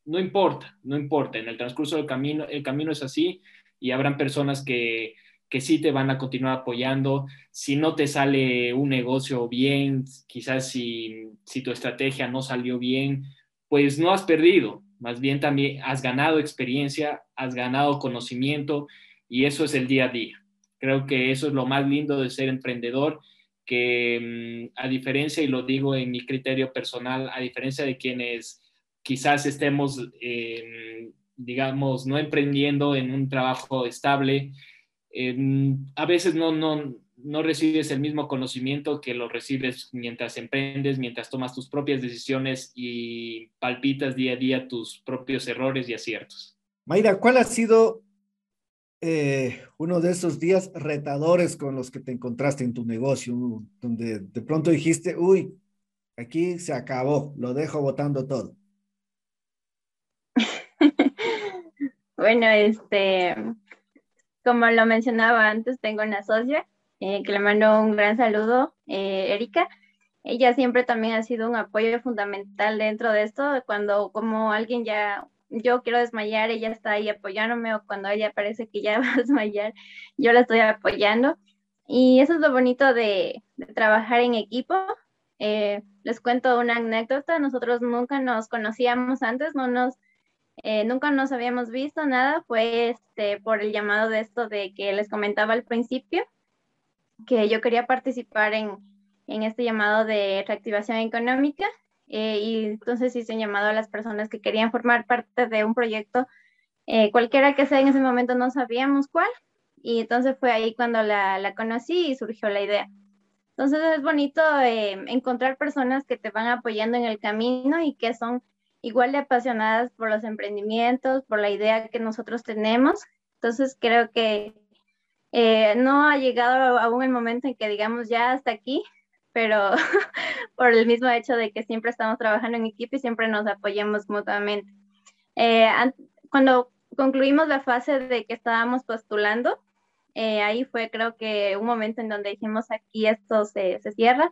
no importa, no importa. En el transcurso del camino, el camino es así y habrán personas que, que sí te van a continuar apoyando. Si no te sale un negocio bien, quizás si, si tu estrategia no salió bien, pues no has perdido, más bien también has ganado experiencia, has ganado conocimiento y eso es el día a día. Creo que eso es lo más lindo de ser emprendedor que mm, a diferencia, y lo digo en mi criterio personal, a diferencia de quienes quizás estemos, em, digamos, no emprendiendo en un trabajo estable, em, a veces no, no, no recibes el mismo conocimiento que lo recibes mientras emprendes, mientras tomas tus propias decisiones y palpitas día a día tus propios errores y aciertos. Mayra, ¿cuál ha sido eh, uno de esos días retadores con los que te encontraste en tu negocio, donde de pronto dijiste, uy, aquí se acabó, lo dejo botando todo? bueno, este, como lo mencionaba antes, tengo una socia eh, que le mando un gran saludo, eh, Erika. Ella siempre también ha sido un apoyo fundamental dentro de esto, cuando como alguien ya yo quiero desmayar, ella está ahí apoyándome o cuando ella parece que ya va a desmayar, yo la estoy apoyando. Y eso es lo bonito de, trabajar en equipo. Eh, les cuento una anécdota, nosotros nunca nos conocíamos antes, no nos, eh, nunca nos habíamos visto nada, fue este, por el llamado de esto de que les comentaba al principio, que yo quería participar en, en este llamado de reactivación económica eh, y entonces hice un llamado a las personas que querían formar parte de un proyecto, eh, cualquiera que sea en ese momento no sabíamos cuál, y entonces fue ahí cuando la, la conocí y surgió la idea. Entonces es bonito eh, encontrar personas que te van apoyando en el camino y que son igual de apasionadas por los emprendimientos, por la idea que nosotros tenemos. Entonces creo que no ha llegado aún el momento en que digamos ya hasta aquí, pero por el mismo hecho de que siempre estamos trabajando en equipo y siempre nos apoyamos mutuamente. Eh, cuando concluimos la fase de que estábamos postulando, eh, ahí fue creo que un momento en donde dijimos aquí esto se, se cierra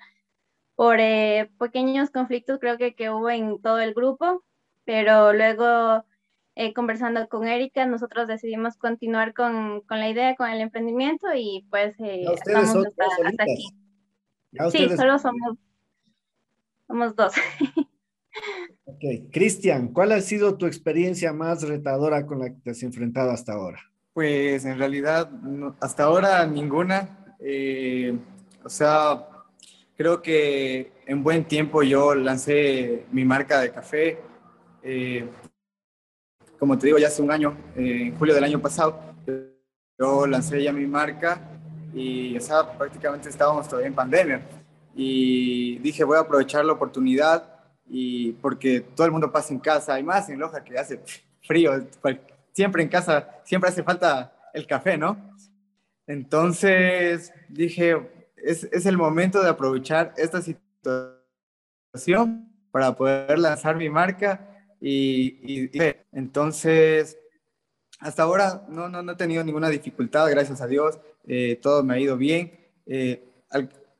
por eh, pequeños conflictos creo que, que hubo en todo el grupo, pero luego conversando con Erika, nosotros decidimos continuar con, con, la idea, con el emprendimiento y pues estamos hasta aquí sí, solo somos, somos dos. ok, Cristian, ¿cuál ha sido tu experiencia más retadora con la que te has enfrentado hasta ahora? Pues en realidad, hasta ahora ninguna. Eh, o sea, creo que en buen tiempo yo lancé mi marca de café. Eh, como te digo, ya hace un año, eh, en julio del año pasado, yo lancé ya mi marca y o sea, prácticamente estábamos todavía en pandemia. Y dije, voy a aprovechar la oportunidad y porque todo el mundo pasa en casa, y más en Loja que hace frío, siempre en casa, siempre hace falta el café, ¿no? Entonces dije, es, es el momento de aprovechar esta situación para poder lanzar mi marca y, y, entonces hasta ahora no, no, no, he tenido ninguna dificultad, gracias a Dios, eh, todo me ha ido bien. Eh,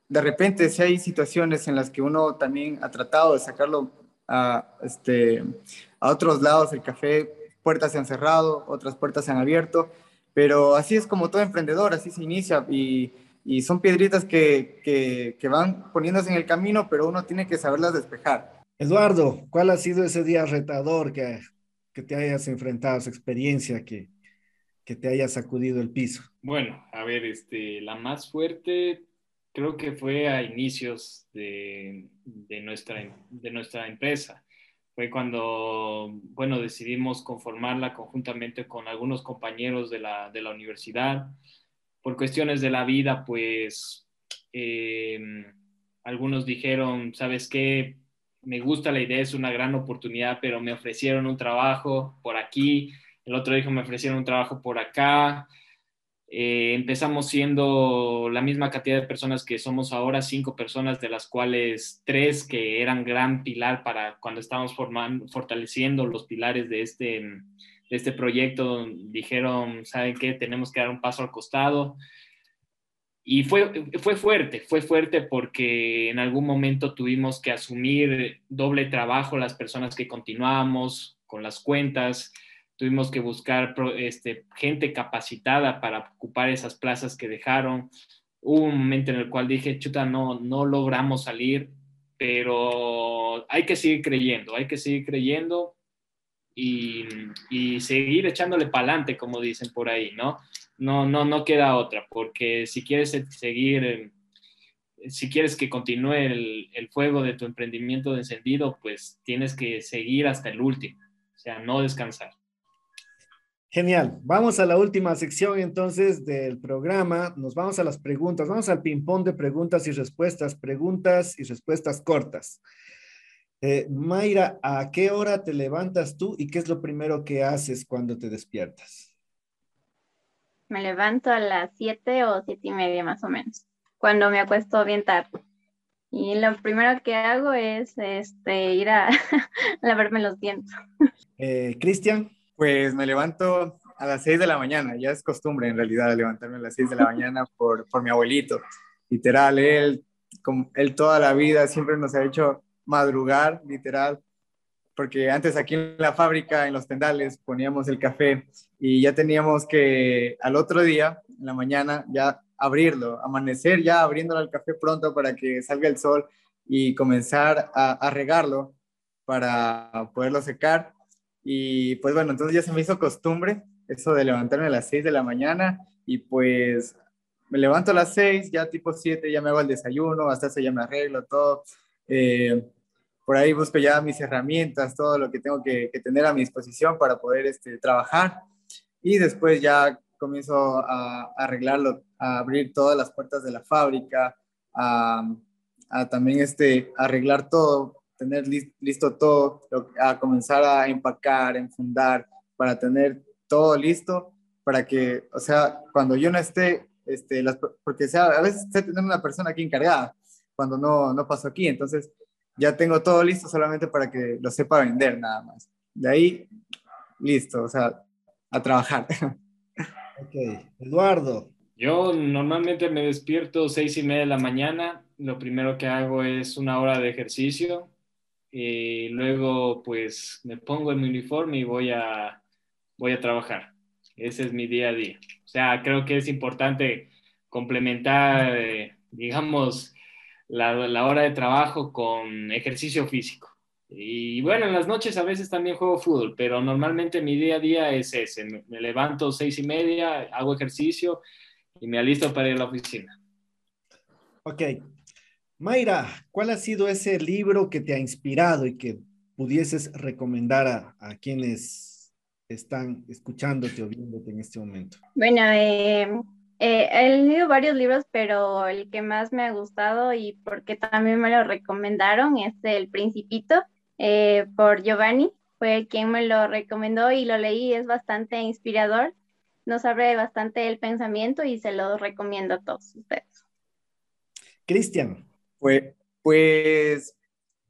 de repente, si hay situaciones en las que uno también ha tratado de sacarlo a, este, a otros lados, el café, puertas se han cerrado, otras puertas se han abierto, pero así es como todo emprendedor, así se inicia y, y son piedritas que, que, van poniéndose en el camino, pero uno tiene que saberlas despejar. Eduardo, ¿cuál ha sido ese día retador que, que te hayas enfrentado, esa experiencia que, que te haya sacudido el piso? Bueno, a ver, este, la más fuerte creo que fue a inicios de, de, nuestra, de nuestra empresa. Fue cuando, bueno, decidimos conformarla conjuntamente con algunos compañeros de la, de la universidad. Por cuestiones de la vida, pues eh, algunos dijeron, ¿sabes qué? me gusta la idea, es una gran oportunidad, pero me ofrecieron un trabajo por aquí, el otro dijo me ofrecieron un trabajo por acá. Eh, empezamos siendo la misma cantidad de personas que somos ahora, cinco personas, de las cuales tres que eran gran pilar para cuando estábamos formando, fortaleciendo los pilares de este, de este proyecto, dijeron, ¿saben qué? Tenemos que dar un paso al costado. Y fue, fue fuerte, fue fuerte porque en algún momento tuvimos que asumir doble trabajo las personas que continuábamos con las cuentas, tuvimos que buscar este, gente capacitada para ocupar esas plazas que dejaron. Hubo un momento en el cual dije, chuta, no, no logramos salir, pero hay que seguir creyendo, hay que seguir creyendo y, y seguir echándole para adelante, como dicen por ahí, ¿no? no, no, no queda otra, porque si quieres seguir, si quieres que continúe el, el, fuego de tu emprendimiento de encendido, pues tienes que seguir hasta el último, o sea, no descansar. Genial. Vamos a la última sección entonces del programa. Nos vamos a las preguntas. Vamos al ping-pong de preguntas y respuestas. Preguntas y respuestas cortas. Eh, Mayra, ¿a qué hora te levantas tú y qué es lo primero que haces cuando te despiertas? me levanto a las 7 o siete y media más o menos, cuando me acuesto bien tarde. Y lo primero que hago es este, ir a lavarme los dientes. Eh, Cristian. Pues me levanto a las 6 de la mañana, ya es costumbre en realidad levantarme a las 6 de la mañana por, por mi abuelito. Literal, él, como, él toda la vida siempre nos ha hecho madrugar, literal, porque antes aquí en la fábrica, en los tendales, poníamos el café y ya teníamos que al otro día, en la mañana, ya abrirlo, amanecer ya abriéndolo al café pronto para que salga el sol y comenzar a, a regarlo para poderlo secar. Y pues bueno, entonces ya se me hizo costumbre eso de levantarme a las 6 de la mañana y pues me levanto a las 6, ya tipo 7 ya me hago el desayuno, hasta eso ya me arreglo todo. Eh, por ahí busco ya mis herramientas, todo lo que tengo que, tener a mi disposición para poder este, trabajar y después ya comienzo a, arreglarlo, a abrir todas las puertas de la fábrica, a, también este, arreglar todo, tener listo todo, a comenzar a empacar, enfundar, para tener todo listo, para que, o sea, cuando yo no esté, este, las, porque sea, a veces sé tener una persona aquí encargada, cuando no, no paso aquí, entonces ya tengo todo listo solamente para que lo sepa vender nada más. De ahí, listo, o sea, a trabajar. Ok, Eduardo. Yo normalmente me despierto seis y media de la mañana. Lo primero que hago es una hora de ejercicio. Y luego, pues, me pongo en mi uniforme y voy a, voy a trabajar. Ese es mi día a día. O sea, creo que es importante complementar, eh, digamos, la, hora de trabajo con ejercicio físico. Y bueno, en las noches a veces también juego fútbol, pero normalmente mi día a día es ese. Me, levanto seis y media, hago ejercicio y me alisto para ir a la oficina. Ok. Mayra, ¿cuál ha sido ese libro que te ha inspirado y que pudieses recomendar a, a quienes están escuchándote o viéndote en este momento? Bueno, eh, eh, he leído varios libros, pero el que más me ha gustado y porque también me lo recomendaron es El Principito. eh, por Giovanni, fue quien me lo recomendó y lo leí, es bastante inspirador, nos abre bastante el pensamiento y se lo recomiendo a todos ustedes. Cristian. Pues, pues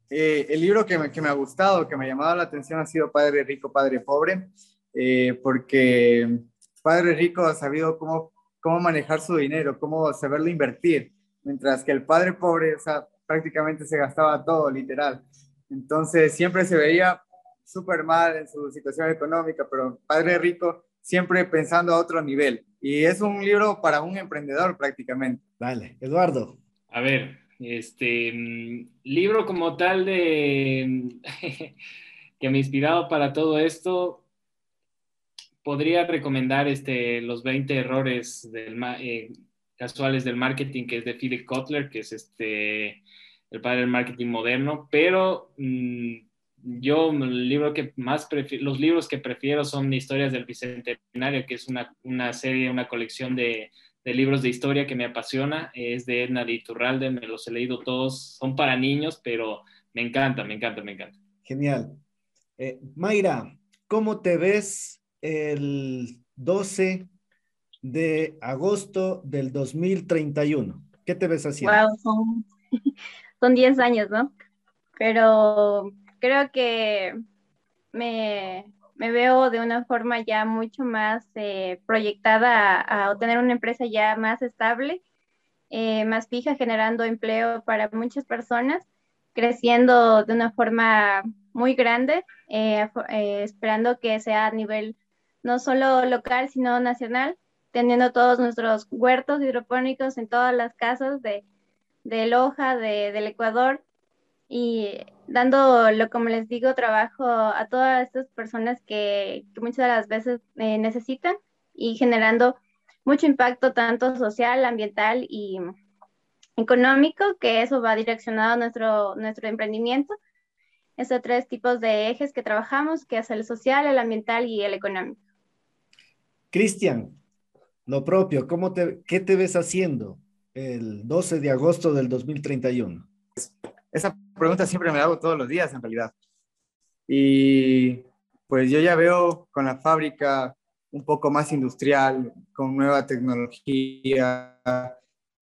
eh, el libro que me, que me, ha gustado, que me ha llamado la atención ha sido Padre Rico, Padre Pobre, eh, porque Padre Rico ha sabido cómo, cómo manejar su dinero, cómo saberlo invertir, mientras que el Padre Pobre, o sea, prácticamente se gastaba todo, literal. Entonces siempre se veía súper mal en su situación económica, pero Padre Rico siempre pensando a otro nivel. Y es un libro para un emprendedor prácticamente. Dale, Eduardo. A ver, este mm, libro como tal de que me ha inspirado para todo esto, podría recomendar este, los 20 errores del, eh, casuales del marketing, que es de Philip Kotler, que es este el padre del marketing moderno, pero mm, yo el libro que más los libros que prefiero son Historias del Bicentenario, que es una, una serie, una colección de, de, libros de historia que me apasiona, es de Edna de Iturralde, me los he leído todos, son para niños, pero me encanta, me encanta, me encanta. Genial. Eh, Mayra, ¿cómo te ves el 12 de agosto del 2031? ¿Qué te ves haciendo? Wow, son 10 años, ¿no? Pero creo que me, veo de una forma ya mucho más eh, proyectada a, obtener una empresa ya más estable, eh, más fija, generando empleo para muchas personas, creciendo de una forma muy grande, eh, esperando que sea a nivel no solo local, sino nacional, teniendo todos nuestros huertos hidropónicos en todas las casas de de Loja, de, del Ecuador, y dando, lo, como les digo, trabajo a todas estas personas que, muchas de las veces eh, necesitan y generando mucho impacto tanto social, ambiental y económico, que eso va direccionado a nuestro, nuestro emprendimiento. Estos tres tipos de ejes que trabajamos, que es el social, el ambiental y el económico. Cristian, lo propio, ¿cómo te, ¿qué te ves haciendo? el 12 de agosto del 2031? Esa pregunta siempre me la hago todos los días, en realidad. Y pues yo ya veo con la fábrica un poco más industrial, con nueva tecnología,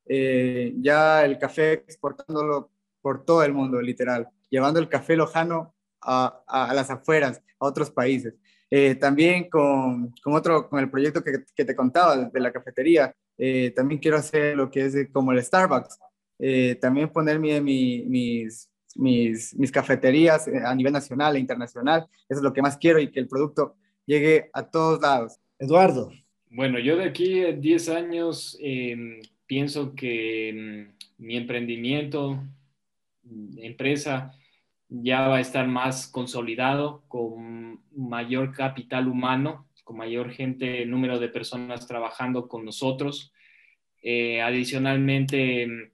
eh, ya el café exportándolo por todo el mundo, literal, llevando el café lojano a, a, las afueras, a otros países. Eh, también con, con, otro, con el proyecto que, que te contaba de la cafetería, eh, también quiero hacer lo que es como el Starbucks. Eh, también poner mi, mis, mis, mis, cafeterías eh, a nivel nacional e internacional. Eso es lo que más quiero y que el producto llegue a todos lados. Eduardo. Bueno, yo de aquí a 10 años em, pienso que em, mi emprendimiento, empresa, ya va a estar más consolidado, con mayor capital humano con mayor gente, número de personas trabajando con nosotros. Eh, adicionalmente,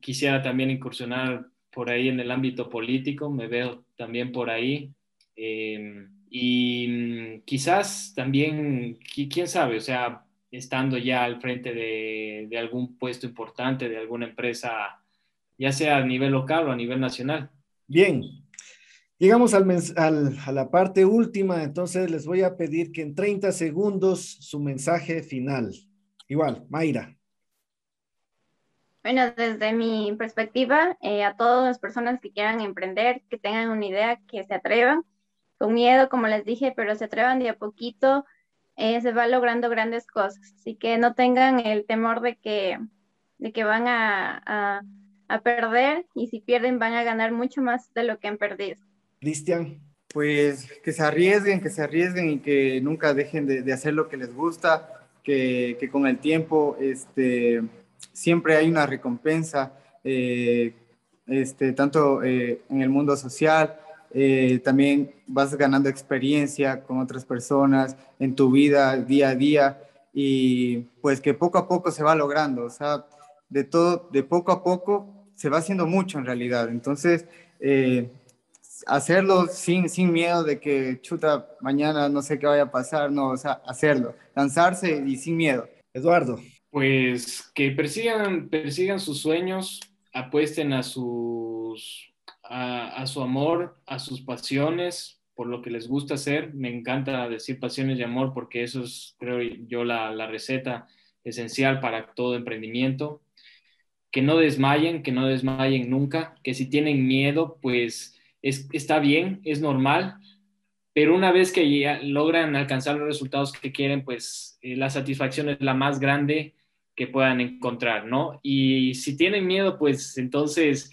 quisiera también incursionar por ahí en el ámbito político, me veo también por ahí. Eh, y mm, quizás también, quién sabe, o sea, estando ya al frente de, algún puesto importante, de alguna empresa, ya sea a nivel local o a nivel nacional. Bien, Llegamos al, a la parte última, entonces les voy a pedir que en 30 segundos su mensaje final. Igual, Mayra. Bueno, desde mi perspectiva, eh, a todas las personas que quieran emprender, que tengan una idea, que se atrevan, con miedo, como les dije, pero se atrevan de a poquito, eh, se va logrando grandes cosas. Así que no tengan el temor de que, de que van a, a perder y si pierden van a ganar mucho más de lo que han perdido. Cristian. Pues que se arriesguen, que se arriesguen y que nunca dejen de, hacer lo que les gusta, que, que, con el tiempo este, siempre hay una recompensa, eh, este, tanto eh, en el mundo social, eh, también vas ganando experiencia con otras personas en tu vida día a día y pues que poco a poco se va logrando, o sea, de todo, de poco a poco se va haciendo mucho en realidad. Entonces, hacerlo sin, sin miedo de que, chuta, mañana no sé qué vaya a pasar, no, o sea, hacerlo, lanzarse y sin miedo. Eduardo. Pues que persigan, persigan sus sueños, apuesten a sus, a, su amor, a sus pasiones, por lo que les gusta hacer. Me encanta decir pasiones y amor porque eso es, creo yo, la, receta esencial para todo emprendimiento. Que no desmayen, que no desmayen nunca, que si tienen miedo, pues es, está bien, es normal, pero una vez que logran alcanzar los resultados que quieren, pues eh, la satisfacción es la más grande que puedan encontrar, ¿no? Y si tienen miedo, pues entonces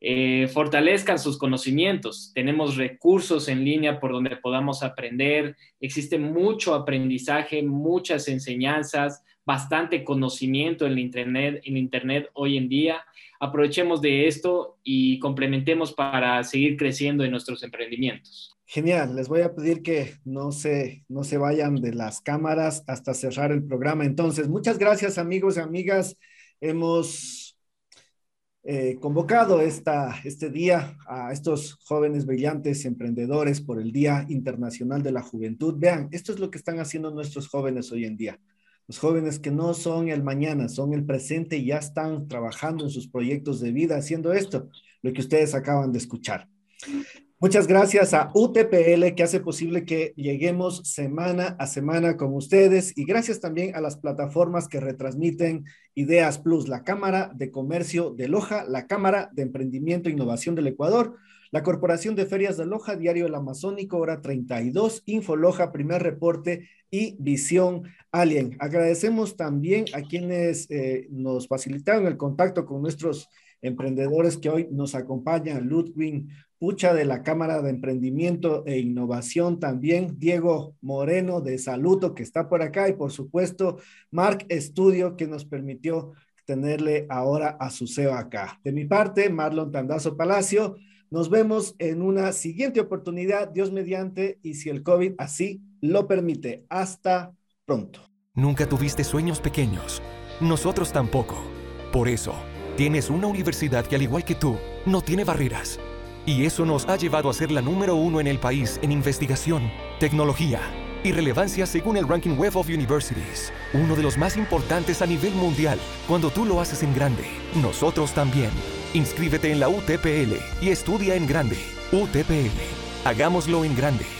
eh, fortalezcan sus conocimientos. Tenemos recursos en línea por donde podamos aprender. Existe mucho aprendizaje, muchas enseñanzas, bastante conocimiento en Internet, en Internet hoy en día. Aprovechemos de esto y complementemos para seguir creciendo en nuestros emprendimientos. Genial, les voy a pedir que no se, no se vayan de las cámaras hasta cerrar el programa. Entonces, muchas gracias amigos y amigas. Hemos eh, convocado esta, este día a estos jóvenes brillantes emprendedores por el Día Internacional de la Juventud. Vean, esto es lo que están haciendo nuestros jóvenes hoy en día. Los jóvenes que no son el mañana, son el presente y ya están trabajando en sus proyectos de vida haciendo esto, lo que ustedes acaban de escuchar. Muchas gracias a UTPL que hace posible que lleguemos semana a semana con ustedes y gracias también a las plataformas que retransmiten Ideas Plus, la Cámara de Comercio de Loja, la Cámara de Emprendimiento e Innovación del Ecuador, la Corporación de Ferias de Loja, Diario El Amazónico, hora 32, Infoloja, primer reporte y Visión Alien. Agradecemos también a quienes eh, nos facilitaron el contacto con nuestros emprendedores que hoy nos acompañan, Ludwig Pucha de la Cámara de Emprendimiento e Innovación también, Diego Moreno de Saluto que está por acá y por supuesto Mark Estudio que nos permitió tenerle ahora a su CEO acá. De mi parte, Marlon Tandazo Palacio, nos vemos en una siguiente oportunidad, Dios mediante, y si el COVID así lo permite. Hasta pronto. Nunca tuviste sueños pequeños, nosotros tampoco. Por eso, tienes una universidad que al igual que tú, no tiene barreras y eso nos ha llevado a ser la número uno en el país en investigación, tecnología y relevancia según el Ranking Web of Universities, uno de los más importantes a nivel mundial. Cuando tú lo haces en grande, nosotros también. Inscríbete en la UTPL y estudia en grande. UTPL. Hagámoslo en grande.